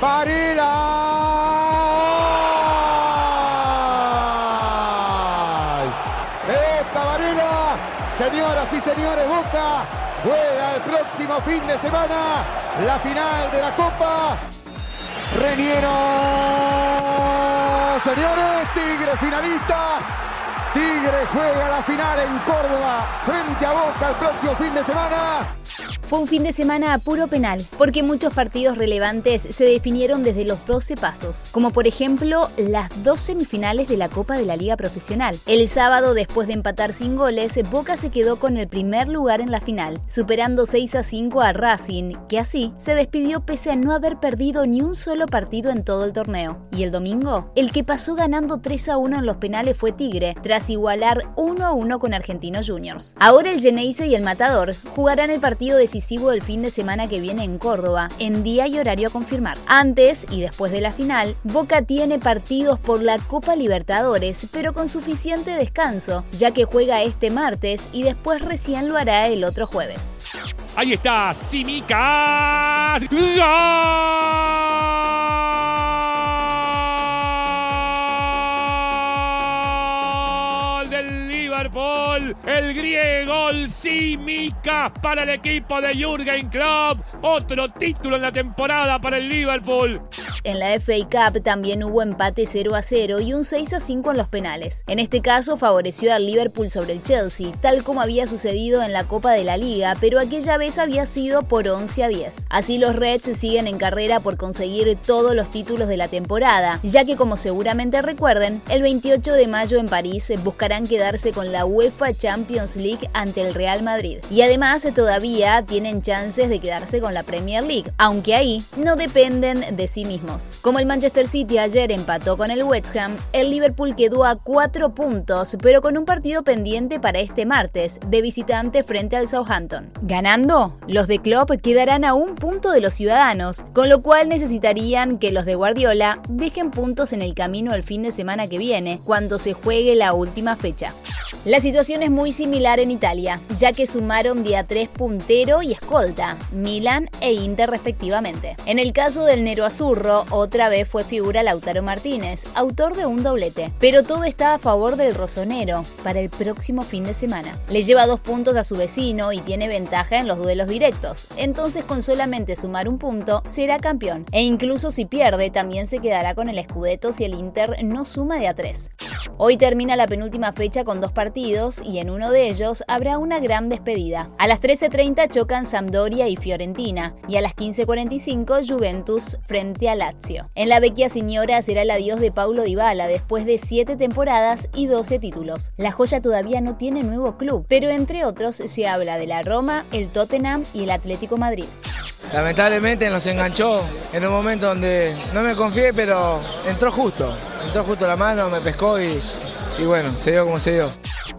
Varela. Esta Varela, señoras y señores, Boca juega el próximo fin de semana la final de la Copa. Reniero, señores, Tigre finalista. Tigre juega la final en Córdoba frente a Boca el próximo fin de semana. Fue un fin de semana a puro penal, porque muchos partidos relevantes se definieron desde los 12 pasos, como por ejemplo las dos semifinales de la Copa de la Liga Profesional. El sábado, después de empatar sin goles, Boca se quedó con el primer lugar en la final, superando 6 a 5 a Racing, que así se despidió pese a no haber perdido ni un solo partido en todo el torneo. Y el domingo, el que pasó ganando 3 a 1 en los penales fue Tigre, tras igualar 1 a 1 con Argentinos Juniors. Ahora el Geneise y el Matador jugarán el partido de decisivo del fin de semana que viene en Córdoba, en día y horario a confirmar. Antes y después de la final, Boca tiene partidos por la Copa Libertadores, pero con suficiente descanso, ya que juega este martes y después recién lo hará el otro jueves. Ahí está, Simicas. ¡Gol El griego, el Simicas para el equipo de Jürgen Klopp. Otro título en la temporada para el Liverpool. En la FA Cup también hubo empate 0 a 0 y un 6 a 5 en los penales. En este caso favoreció al Liverpool sobre el Chelsea, tal como había sucedido en la Copa de la Liga, pero aquella vez había sido por 11 a 10. Así los Reds siguen en carrera por conseguir todos los títulos de la temporada, ya que como seguramente recuerden, el 28 de mayo en París buscarán quedarse con la UEFA Champions League ante el Real Madrid. Y además todavía tienen chances de quedarse con la Premier League, aunque ahí no dependen de sí mismos. Como el Manchester City ayer empató con el West Ham, el Liverpool quedó a cuatro puntos, pero con un partido pendiente para este martes, de visitante frente al Southampton. Ganando, los de Klopp quedarán a un punto de los ciudadanos, con lo cual necesitarían que los de Guardiola dejen puntos en el camino el fin de semana que viene, cuando se juegue la última fecha. La situación es muy similar en Italia, ya que sumaron día 3 puntero y escolta, Milan e Inter respectivamente. En el caso del Nero Azurro, otra vez fue figura Lautaro Martínez, autor de un doblete. Pero todo está a favor del rosonero para el próximo fin de semana. Le lleva dos puntos a su vecino y tiene ventaja en los duelos directos. Entonces con solamente sumar un punto será campeón. E incluso si pierde también se quedará con el Scudetto si el Inter no suma de a tres. Hoy termina la penúltima fecha con dos partidos y en uno de ellos habrá una gran despedida. A las 13.30 chocan Sampdoria y Fiorentina y a las 15.45 Juventus frente a En la vecchia señora será el adiós de Paulo Dybala después de 7 temporadas y 12 títulos. La joya todavía no tiene nuevo club, pero entre otros se habla de la Roma, el Tottenham y el Atlético Madrid. Lamentablemente nos enganchó en un momento donde no me confié, pero entró justo. Entró justo la mano, me pescó y bueno, se dio como se dio.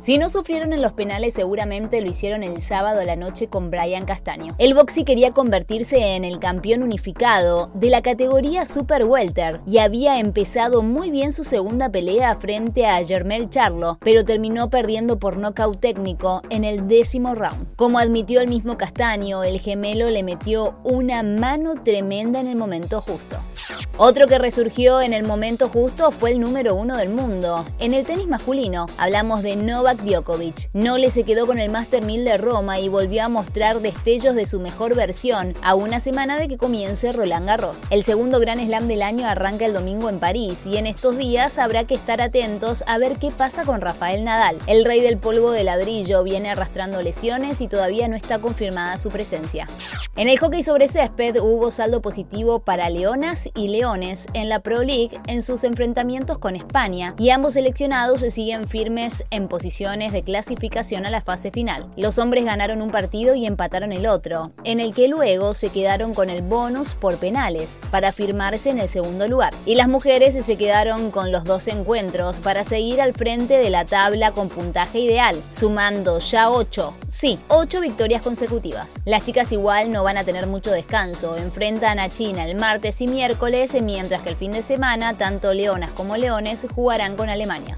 Si no sufrieron en los penales, seguramente lo hicieron el sábado a la noche con Brian Castaño. El Boxy quería convertirse en el campeón unificado de la categoría Super Welter y había empezado muy bien su segunda pelea frente a Germel Charlo, pero terminó perdiendo por nocaut técnico en el décimo round. Como admitió el mismo Castaño, el gemelo le metió una mano tremenda en el momento justo. Otro que resurgió en el momento justo fue el número uno del mundo. En el tenis masculino hablamos de Novak Djokovic. No le se quedó con el Master 1000 de Roma y volvió a mostrar destellos de su mejor versión a una semana de que comience Roland Garros. El segundo Gran Slam del año arranca el domingo en París y en estos días habrá que estar atentos a ver qué pasa con Rafael Nadal. El rey del polvo de ladrillo viene arrastrando lesiones y todavía no está confirmada su presencia. En el hockey sobre césped hubo saldo positivo para Leonas y Leones en la Pro League en sus enfrentamientos con España y ambos seleccionados se siguen firmes en posición de clasificación a la fase final. Los hombres ganaron un partido y empataron el otro, en el que luego se quedaron con el bonus por penales para firmarse en el segundo lugar. Y las mujeres se quedaron con los dos encuentros para seguir al frente de la tabla con puntaje ideal, sumando ya 8, sí, 8 victorias consecutivas. Las chicas igual no van a tener mucho descanso, enfrentan a China el martes y miércoles, mientras que el fin de semana tanto leonas como leones jugarán con Alemania.